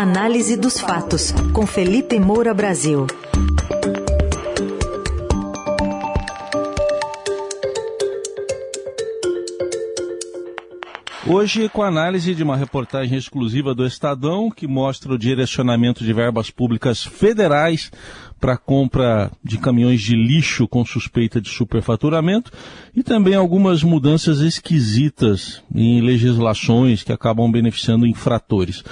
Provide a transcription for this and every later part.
Análise dos fatos, com Felipe Moura Brasil. Hoje, com a análise de uma reportagem exclusiva do Estadão, que mostra o direcionamento de verbas públicas federais para compra de caminhões de lixo com suspeita de superfaturamento e também algumas mudanças esquisitas em legislações que acabam beneficiando infratores.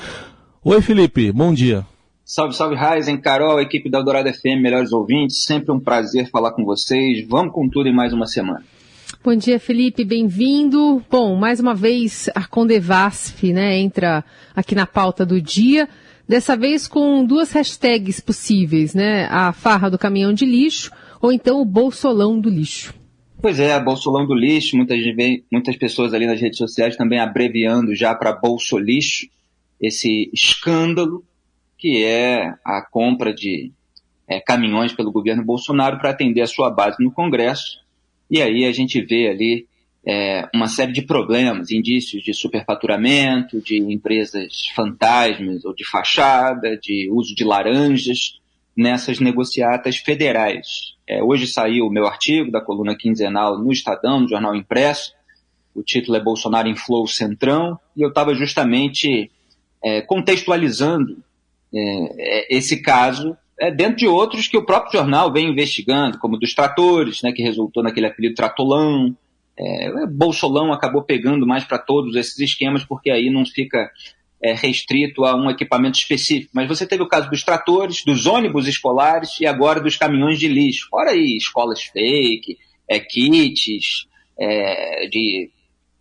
Oi, Felipe, bom dia. Salve, salve, Raizen, Carol, equipe da Dourada FM, melhores ouvintes, sempre um prazer falar com vocês. Vamos com tudo em mais uma semana. Bom dia, Felipe, bem-vindo. Bom, mais uma vez a Condevasf né, entra aqui na pauta do dia, dessa vez com duas hashtags possíveis, né? A farra do caminhão de lixo ou então o bolsolão do lixo. Pois é, bolsolão do lixo, muitas, muitas pessoas ali nas redes sociais também abreviando já para bolsolixo, esse escândalo que é a compra de é, caminhões pelo governo Bolsonaro para atender a sua base no Congresso e aí a gente vê ali é, uma série de problemas, indícios de superfaturamento, de empresas fantasmas ou de fachada, de uso de laranjas nessas negociatas federais. É, hoje saiu o meu artigo da coluna quinzenal no Estadão, no Jornal Impresso. O título é Bolsonaro inflou o Centrão e eu estava justamente é, contextualizando é, é, esse caso é, dentro de outros que o próprio jornal vem investigando, como dos tratores, né, que resultou naquele apelido Tratolão. É, Bolsolão acabou pegando mais para todos esses esquemas, porque aí não fica é, restrito a um equipamento específico. Mas você teve o caso dos tratores, dos ônibus escolares e agora dos caminhões de lixo. Fora aí escolas fake, é, kits, é, de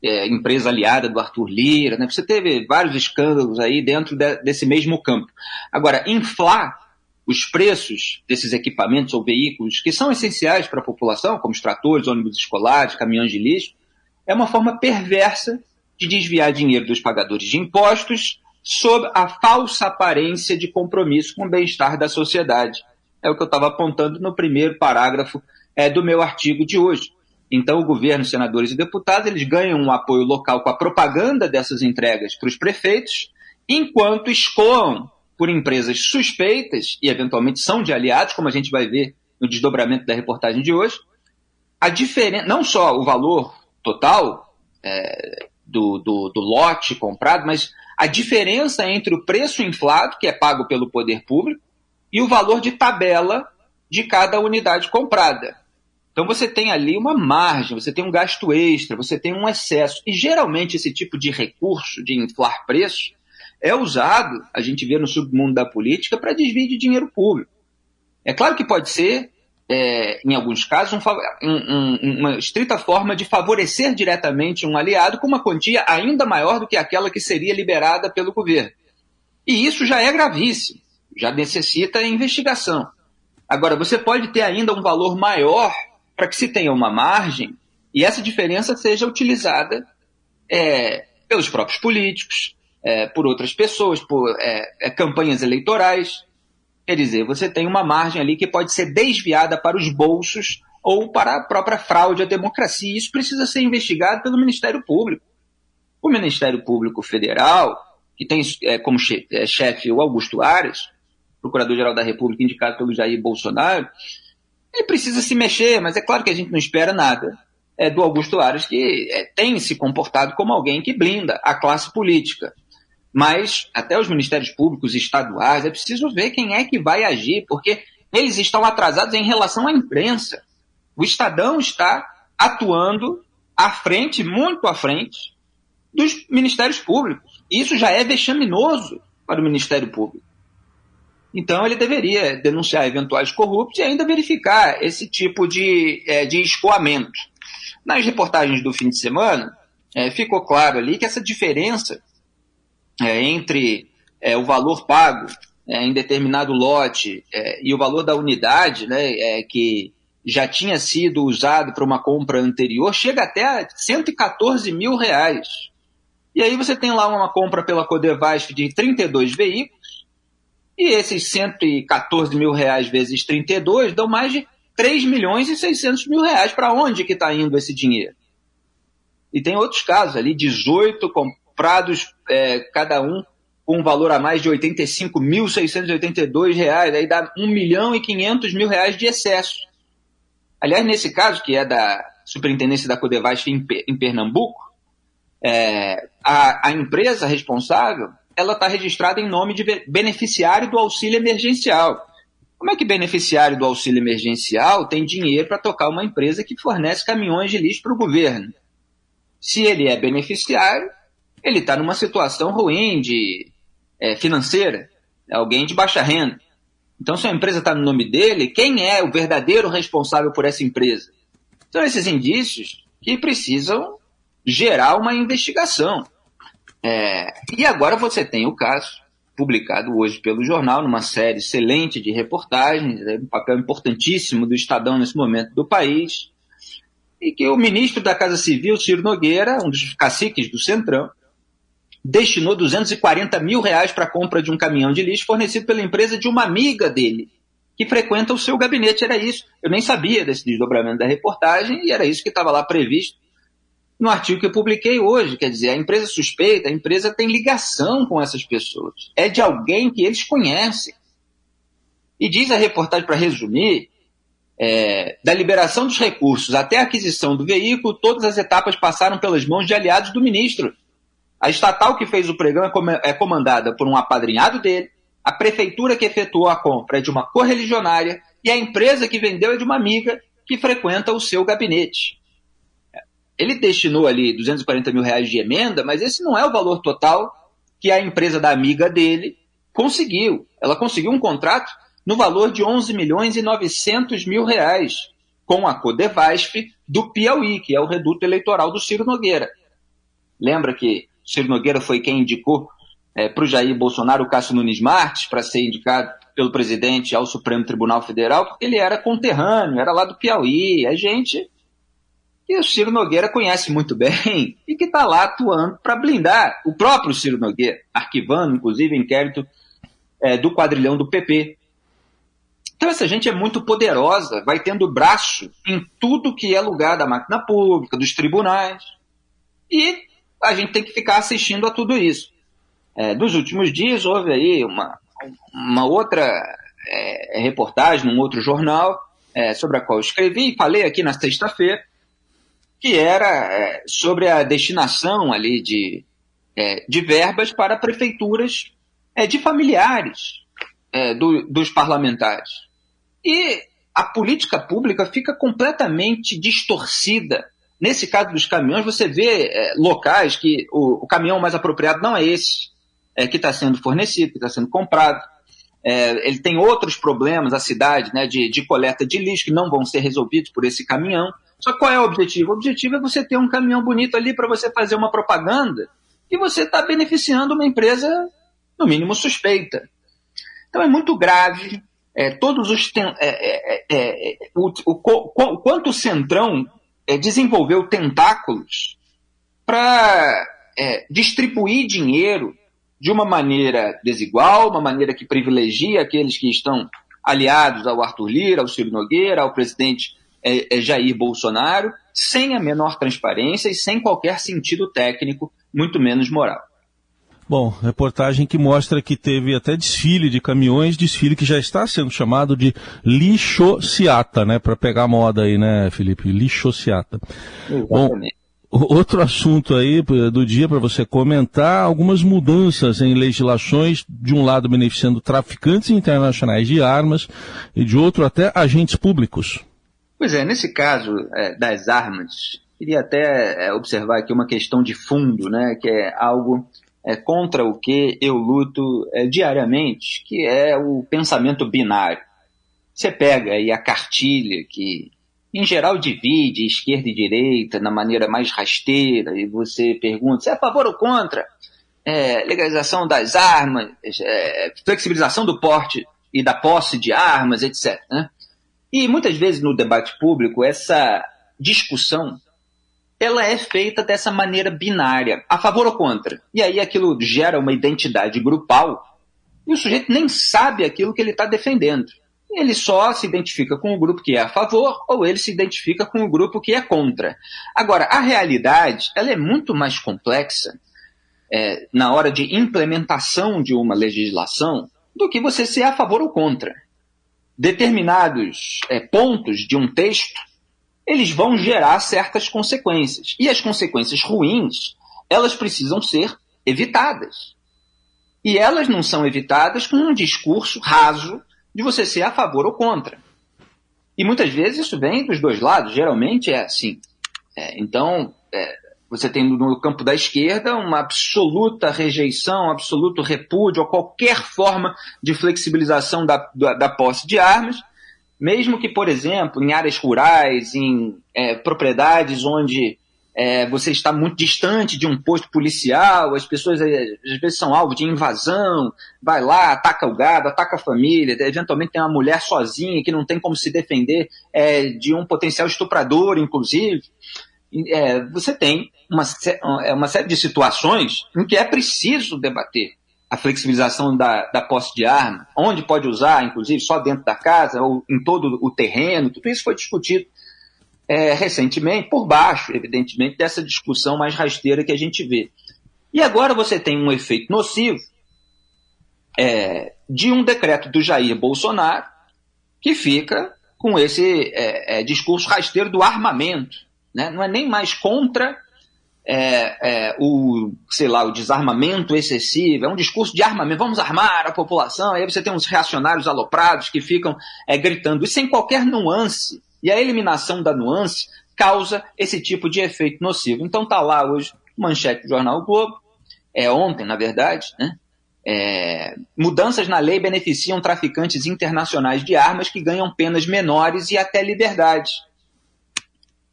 é, empresa aliada do Arthur Lira. Né? Você teve vários escândalos aí dentro de, desse mesmo campo. Agora, inflar os preços desses equipamentos ou veículos que são essenciais para a população, como os tratores, ônibus escolares, caminhões de lixo, é uma forma perversa de desviar dinheiro dos pagadores de impostos sob a falsa aparência de compromisso com o bem-estar da sociedade. É o que eu estava apontando no primeiro parágrafo é, do meu artigo de hoje. Então, o governo, senadores e deputados, eles ganham um apoio local com a propaganda dessas entregas para os prefeitos, enquanto escoam por empresas suspeitas e eventualmente são de aliados, como a gente vai ver no desdobramento da reportagem de hoje, a diferença, não só o valor total é, do, do, do lote comprado, mas a diferença entre o preço inflado, que é pago pelo poder público, e o valor de tabela de cada unidade comprada. Então você tem ali uma margem, você tem um gasto extra, você tem um excesso. E geralmente esse tipo de recurso de inflar preços é usado, a gente vê no submundo da política, para desvio de dinheiro público. É claro que pode ser, é, em alguns casos, um, um, uma estrita forma de favorecer diretamente um aliado com uma quantia ainda maior do que aquela que seria liberada pelo governo. E isso já é gravíssimo, já necessita investigação. Agora, você pode ter ainda um valor maior para que se tenha uma margem e essa diferença seja utilizada é, pelos próprios políticos, é, por outras pessoas, por é, é, campanhas eleitorais. Quer dizer, você tem uma margem ali que pode ser desviada para os bolsos ou para a própria fraude à democracia. Isso precisa ser investigado pelo Ministério Público. O Ministério Público Federal, que tem é, como chefe, é, chefe o Augusto Aras, Procurador-Geral da República indicado pelo Jair Bolsonaro, ele precisa se mexer, mas é claro que a gente não espera nada é, do Augusto Aras, que é, tem se comportado como alguém que blinda a classe política mas até os ministérios públicos estaduais, é preciso ver quem é que vai agir, porque eles estão atrasados em relação à imprensa. O Estadão está atuando à frente, muito à frente, dos ministérios públicos. Isso já é vexaminoso para o Ministério Público. Então ele deveria denunciar eventuais corruptos e ainda verificar esse tipo de, é, de escoamento. Nas reportagens do fim de semana, é, ficou claro ali que essa diferença é, entre é, o valor pago é, em determinado lote é, e o valor da unidade, né, que já tinha sido usado para uma compra anterior, chega até a 114 mil reais. E aí você tem lá uma compra pela Codevasf de 32 veículos, e esses 114 mil reais vezes 32 dão mais de 3 milhões e 600 mil reais. Para onde que está indo esse dinheiro? E tem outros casos ali, 18 comprados é, cada um com um valor a mais de R$ 85.682, aí dá 1 milhão e 500 mil reais de excesso. Aliás, nesse caso, que é da Superintendência da Codevasf em, em Pernambuco, é, a, a empresa responsável ela está registrada em nome de beneficiário do auxílio emergencial. Como é que beneficiário do auxílio emergencial tem dinheiro para tocar uma empresa que fornece caminhões de lixo para o governo? Se ele é beneficiário, ele está numa situação ruim de é, financeira, é alguém de baixa renda. Então, se a empresa está no nome dele, quem é o verdadeiro responsável por essa empresa? São esses indícios que precisam gerar uma investigação. É, e agora você tem o caso, publicado hoje pelo jornal, numa série excelente de reportagens, é um papel importantíssimo do Estadão nesse momento do país, e que o ministro da Casa Civil, Ciro Nogueira, um dos caciques do Centrão, destinou 240 mil reais para a compra de um caminhão de lixo fornecido pela empresa de uma amiga dele, que frequenta o seu gabinete. Era isso. Eu nem sabia desse desdobramento da reportagem e era isso que estava lá previsto no artigo que eu publiquei hoje. Quer dizer, a empresa suspeita, a empresa tem ligação com essas pessoas. É de alguém que eles conhecem. E diz a reportagem, para resumir, é, da liberação dos recursos até a aquisição do veículo, todas as etapas passaram pelas mãos de aliados do ministro. A estatal que fez o programa é comandada por um apadrinhado dele, a prefeitura que efetuou a compra é de uma correligionária e a empresa que vendeu é de uma amiga que frequenta o seu gabinete. Ele destinou ali 240 mil reais de emenda, mas esse não é o valor total que a empresa da amiga dele conseguiu. Ela conseguiu um contrato no valor de 11 milhões e 900 mil reais com a Codevasf do Piauí, que é o reduto eleitoral do Ciro Nogueira. Lembra que Ciro Nogueira foi quem indicou é, para o Jair Bolsonaro o Cássio Nunes Marques para ser indicado pelo presidente ao Supremo Tribunal Federal, porque ele era conterrâneo, era lá do Piauí. É gente que o Ciro Nogueira conhece muito bem e que está lá atuando para blindar o próprio Ciro Nogueira, arquivando, inclusive, inquérito é, do quadrilhão do PP. Então, essa gente é muito poderosa, vai tendo braço em tudo que é lugar da máquina pública, dos tribunais. E a gente tem que ficar assistindo a tudo isso. É, dos últimos dias, houve aí uma, uma outra é, reportagem num outro jornal, é, sobre a qual eu escrevi e falei aqui na sexta-feira, que era é, sobre a destinação ali de, é, de verbas para prefeituras é, de familiares é, do, dos parlamentares. E a política pública fica completamente distorcida. Nesse caso dos caminhões, você vê é, locais que o, o, caminhão mais apropriado não é esse é, que está sendo fornecido, que está sendo comprado. ele tem outros problemas, a cidade, né, de, de coleta de lixo, que não vão ser resolvidos por esse caminhão. Só qual é o objetivo? O objetivo é você ter um caminhão bonito ali para você fazer uma propaganda e você está beneficiando uma empresa, no mínimo, suspeita. Então é muito grave. É, todos os é, é, é, é o, o, o, quanto o Centrão é, desenvolveu tentáculos para distribuir dinheiro de uma maneira desigual, uma maneira que privilegia aqueles que estão aliados ao Arthur Lira, ao Ciro Nogueira, ao presidente é, é Jair Bolsonaro, sem a menor transparência e sem qualquer sentido técnico, muito menos moral. Bom, reportagem que mostra que teve até desfile de caminhões, desfile que já está sendo chamado de lixociata, né? Para pegar moda aí, né, Felipe? Lixociata. Bom, outro assunto aí do dia para você comentar, algumas mudanças em legislações, de um lado beneficiando traficantes internacionais de armas e de outro até agentes públicos. Pois é, nesse caso é, das armas, queria até é, observar aqui uma questão de fundo, né, que é algo é, contra o que eu luto é, diariamente, que é o pensamento binário. Você pega aí a cartilha que, em geral, divide esquerda e direita na maneira mais rasteira, e você pergunta se é a favor ou contra é, legalização das armas, é, flexibilização do porte e da posse de armas, etc. Né? E muitas vezes no debate público, essa discussão ela é feita dessa maneira binária, a favor ou contra. E aí aquilo gera uma identidade grupal e o sujeito nem sabe aquilo que ele está defendendo. Ele só se identifica com o grupo que é a favor ou ele se identifica com o grupo que é contra. Agora, a realidade ela é muito mais complexa é, na hora de implementação de uma legislação do que você ser a favor ou contra. Determinados é, pontos de um texto, eles vão gerar certas consequências. E as consequências ruins, elas precisam ser evitadas. E elas não são evitadas com um discurso raso de você ser a favor ou contra. E muitas vezes isso vem dos dois lados, geralmente é assim. É, então, é, você tem no campo da esquerda uma absoluta rejeição, absoluto repúdio a qualquer forma de flexibilização da, da, da posse de armas, mesmo que, por exemplo, em áreas rurais, em é, propriedades onde é, você está muito distante de um posto policial, as pessoas é, às vezes são alvo de invasão, vai lá, ataca o gado, ataca a família, eventualmente tem uma mulher sozinha que não tem como se defender é, de um potencial estuprador, inclusive. É, você tem uma, é, uma série de situações em que é preciso debater a flexibilização da, da posse de arma, onde pode usar, inclusive só dentro da casa ou em todo o terreno, tudo isso foi discutido é, recentemente, por baixo, evidentemente, dessa discussão mais rasteira que a gente vê. E agora você tem um efeito nocivo é, de um decreto do Jair Bolsonaro que fica com esse é, é discurso rasteiro do armamento. Né? Não é nem mais contra é, é, o, sei lá, o desarmamento excessivo, é um discurso de armamento, vamos armar a população, aí você tem uns reacionários aloprados que ficam é, gritando, e sem qualquer nuance e a eliminação da nuance causa esse tipo de efeito nocivo. Então está lá hoje, manchete do jornal Globo, é ontem, na verdade, né? É, mudanças na lei beneficiam traficantes internacionais de armas que ganham penas menores e até liberdade.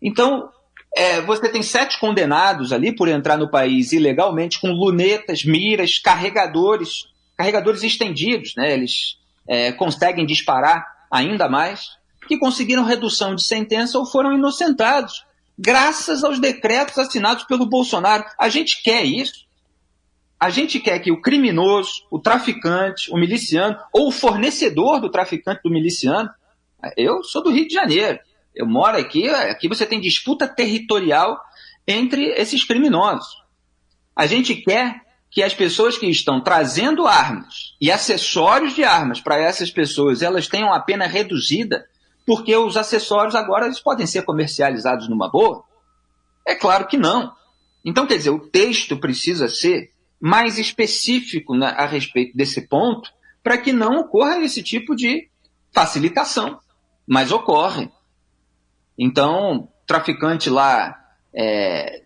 Então, é, você tem sete condenados ali por entrar no país ilegalmente com lunetas, miras, carregadores, carregadores estendidos, né? Eles é, conseguem disparar ainda mais que conseguiram redução de sentença ou foram inocentados, graças aos decretos assinados pelo Bolsonaro. A gente quer isso. A gente quer que o criminoso, o traficante, o miliciano, ou o fornecedor do traficante do miliciano, eu sou do Rio de Janeiro, eu moro aqui, aqui você tem disputa territorial entre esses criminosos. A gente quer que as pessoas que estão trazendo armas e acessórios de armas para essas pessoas, elas tenham a pena reduzida porque os acessórios agora eles podem ser comercializados numa boa? É claro que não. Então, quer dizer, o texto precisa ser mais específico a respeito desse ponto para que não ocorra esse tipo de facilitação. Mas ocorre. Então, traficante lá é,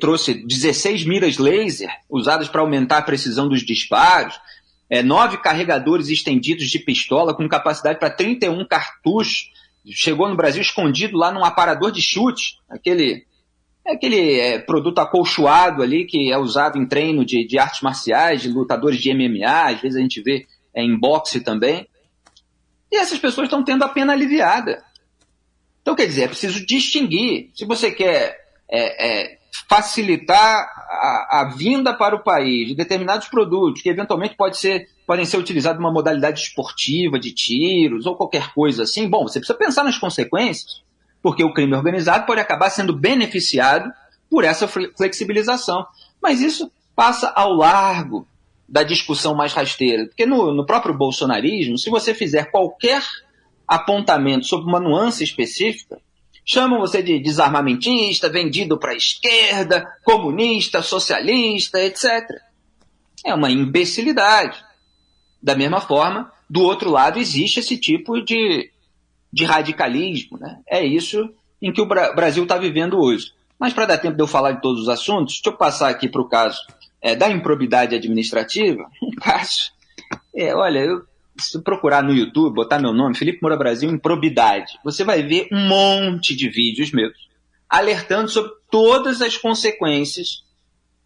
trouxe 16 miras laser usadas para aumentar a precisão dos disparos é, nove carregadores estendidos de pistola com capacidade para 31 cartuchos. Chegou no Brasil escondido lá num aparador de chute, aquele, aquele é, produto acolchoado ali que é usado em treino de, de, artes marciais, de lutadores de MMA, às vezes a gente vê é, em boxe também. E essas pessoas estão tendo a pena aliviada. Então, quer dizer, é preciso distinguir. Se você quer é, é, facilitar a, a, vinda para o país de determinados produtos que eventualmente pode ser, podem ser utilizados numa modalidade esportiva, de tiros ou qualquer coisa assim, bom, você precisa pensar nas consequências, porque o crime organizado pode acabar sendo beneficiado por essa flexibilização. Mas isso passa ao largo da discussão mais rasteira, porque no, no próprio bolsonarismo, se você fizer qualquer apontamento sobre uma nuance específica, Chamam você de desarmamentista, vendido para a esquerda, comunista, socialista, etc. É uma imbecilidade. Da mesma forma, do outro lado existe esse tipo de, de radicalismo. Né? É isso em que o Brasil está vivendo hoje. Mas para dar tempo de eu falar de todos os assuntos, deixa eu passar aqui para o caso é, da improbidade administrativa. Um caso. É, olha, eu se procurar no YouTube, botar meu nome, Felipe Moura Brasil, improbidade, você vai ver um monte de vídeos meus alertando sobre todas as consequências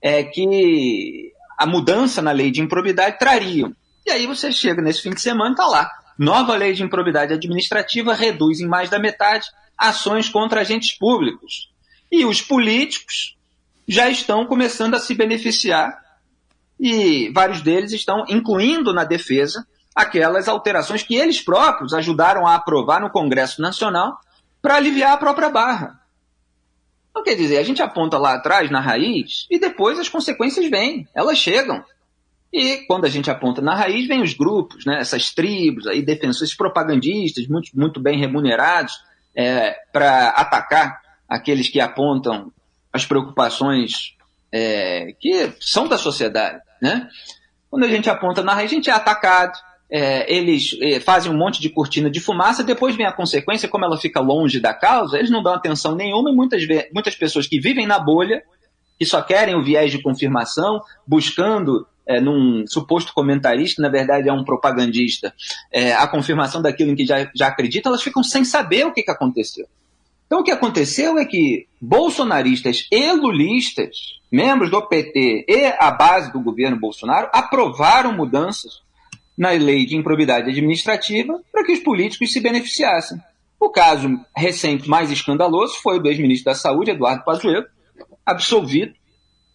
é, que a mudança na lei de improbidade trariam. E aí você chega nesse fim de semana e tá lá. Nova lei de improbidade administrativa reduz em mais da metade ações contra agentes públicos. E os políticos já estão começando a se beneficiar e vários deles estão incluindo na defesa aquelas alterações que eles próprios ajudaram a aprovar no Congresso Nacional para aliviar a própria barra. Então, quer dizer, a gente aponta lá atrás, na raiz, e depois as consequências vêm, elas chegam. E quando a gente aponta na raiz, vem os grupos, né, essas tribos, aí, defensores propagandistas, muito, muito bem remunerados, é, para atacar aqueles que apontam as preocupações é, que são da sociedade. Né? Quando a gente aponta na raiz, a gente é atacado, é, eles é, fazem um monte de cortina de fumaça, depois vem a consequência, como ela fica longe da causa, eles não dão atenção nenhuma e muitas, muitas pessoas que vivem na bolha, que só querem o viés de confirmação, buscando é, num suposto comentarista, que na verdade é um propagandista, é, a confirmação daquilo em que já, já acreditam, elas ficam sem saber o que, que aconteceu. Então o que aconteceu é que bolsonaristas e lulistas, membros do PT e a base do governo Bolsonaro, aprovaram mudanças na lei de improbidade administrativa para que os políticos se beneficiassem. O caso recente mais escandaloso foi o do ex-ministro da Saúde, Eduardo Pazuello, absolvido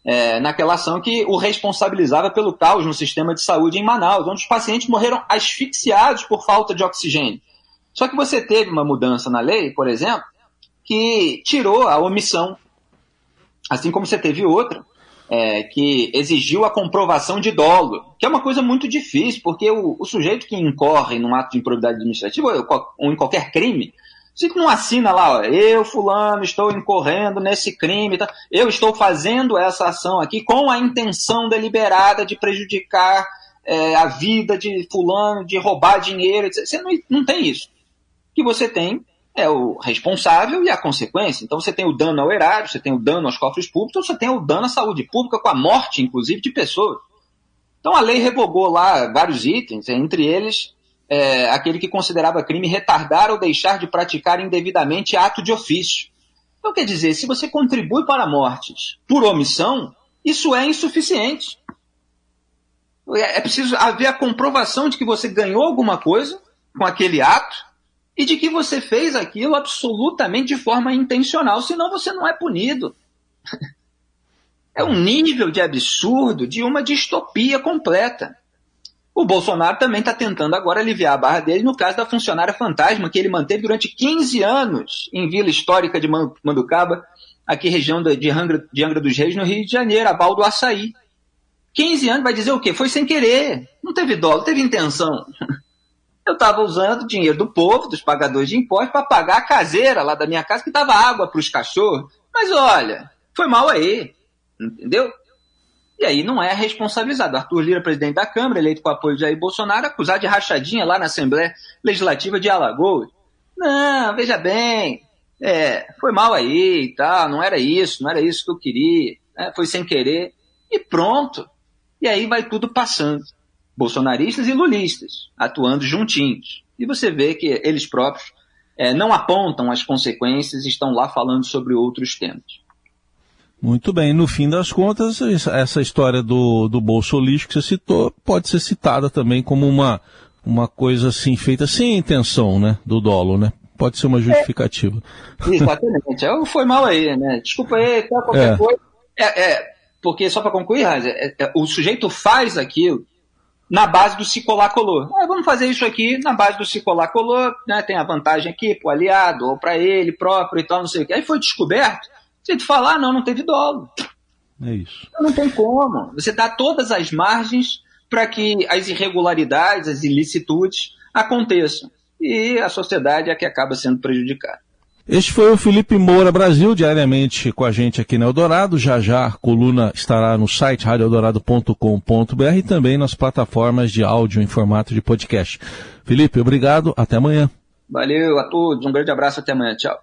é, naquela ação que o responsabilizava pelo caos no sistema de saúde em Manaus, onde os pacientes morreram asfixiados por falta de oxigênio. Só que você teve uma mudança na lei, por exemplo, que tirou a omissão, assim como você teve outra, é, que exigiu a comprovação de dolo, que é uma coisa muito difícil, porque o, o sujeito que incorre num ato de improbidade administrativa ou, ou em qualquer crime, se não assina lá, ó, eu, fulano, estou incorrendo nesse crime, tá? eu estou fazendo essa ação aqui com a intenção deliberada de prejudicar é, a vida de fulano, de roubar dinheiro, etc. Você não, não tem isso. O que você tem é o responsável e a consequência. Então você tem o dano ao erário, você tem o dano aos cofres públicos, você tem o dano à saúde pública com a morte, inclusive, de pessoas. Então a lei revogou lá vários itens, entre eles é, aquele que considerava crime retardar ou deixar de praticar indevidamente ato de ofício. Então quer dizer, se você contribui para mortes por omissão, isso é insuficiente. É, é preciso haver a comprovação de que você ganhou alguma coisa com aquele ato e de que você fez aquilo absolutamente de forma intencional, senão você não é punido. É um nível de absurdo de uma distopia completa. O Bolsonaro também está tentando agora aliviar a barra dele no caso da funcionária fantasma que ele manteve durante 15 anos em Vila Histórica de Manducaba, aqui região de Angra, de Angra dos Reis, no Rio de Janeiro, a Baldo Açaí. 15 anos vai dizer o quê? Foi sem querer. Não teve não teve intenção. eu estava usando dinheiro do povo, dos pagadores de impostos, para pagar a caseira lá da minha casa, que dava água para os cachorros. Mas olha, foi mal aí, entendeu? E aí não é responsabilizado. Arthur Lira, presidente da Câmara, eleito com apoio de Jair Bolsonaro, acusado de rachadinha lá na Assembleia Legislativa de Alagoas. Não, veja bem, é, foi mal aí e tal, não era isso, não era isso que eu queria, né, foi sem querer, e pronto. E aí vai tudo passando bolsonaristas e lulistas, atuando juntinhos. E você vê que eles próprios é, não apontam as consequências, estão lá falando sobre outros temas. Muito bem, no fim das contas, essa história do, do bolso lixo que você citou pode ser citada também como uma, uma coisa assim feita sem intenção, né, do dolo, né? Pode ser uma justificativa. É, exatamente. Eu, foi mal aí, né? Desculpa aí, tá, qualquer é. coisa. É, é, porque, só para concluir, é, é, o sujeito faz aquilo na base do se colar colou. Ah, vamos fazer isso aqui na base do se colar colou, né? Tem a vantagem aqui para o aliado ou para ele próprio e tal, não sei o que. Aí foi descoberto. Se tu falar, ah, não, não teve dolo. É isso. Não tem como. Você dá todas as margens para que as irregularidades, as ilicitudes aconteçam. E a sociedade é a que acaba sendo prejudicada. Este foi o Felipe Moura Brasil, diariamente com a gente aqui no Eldorado. Já já a coluna estará no site radioeldorado.com.br e também nas plataformas de áudio em formato de podcast. Felipe, obrigado. Até amanhã. Valeu a todos. Um grande abraço. Até amanhã. Tchau.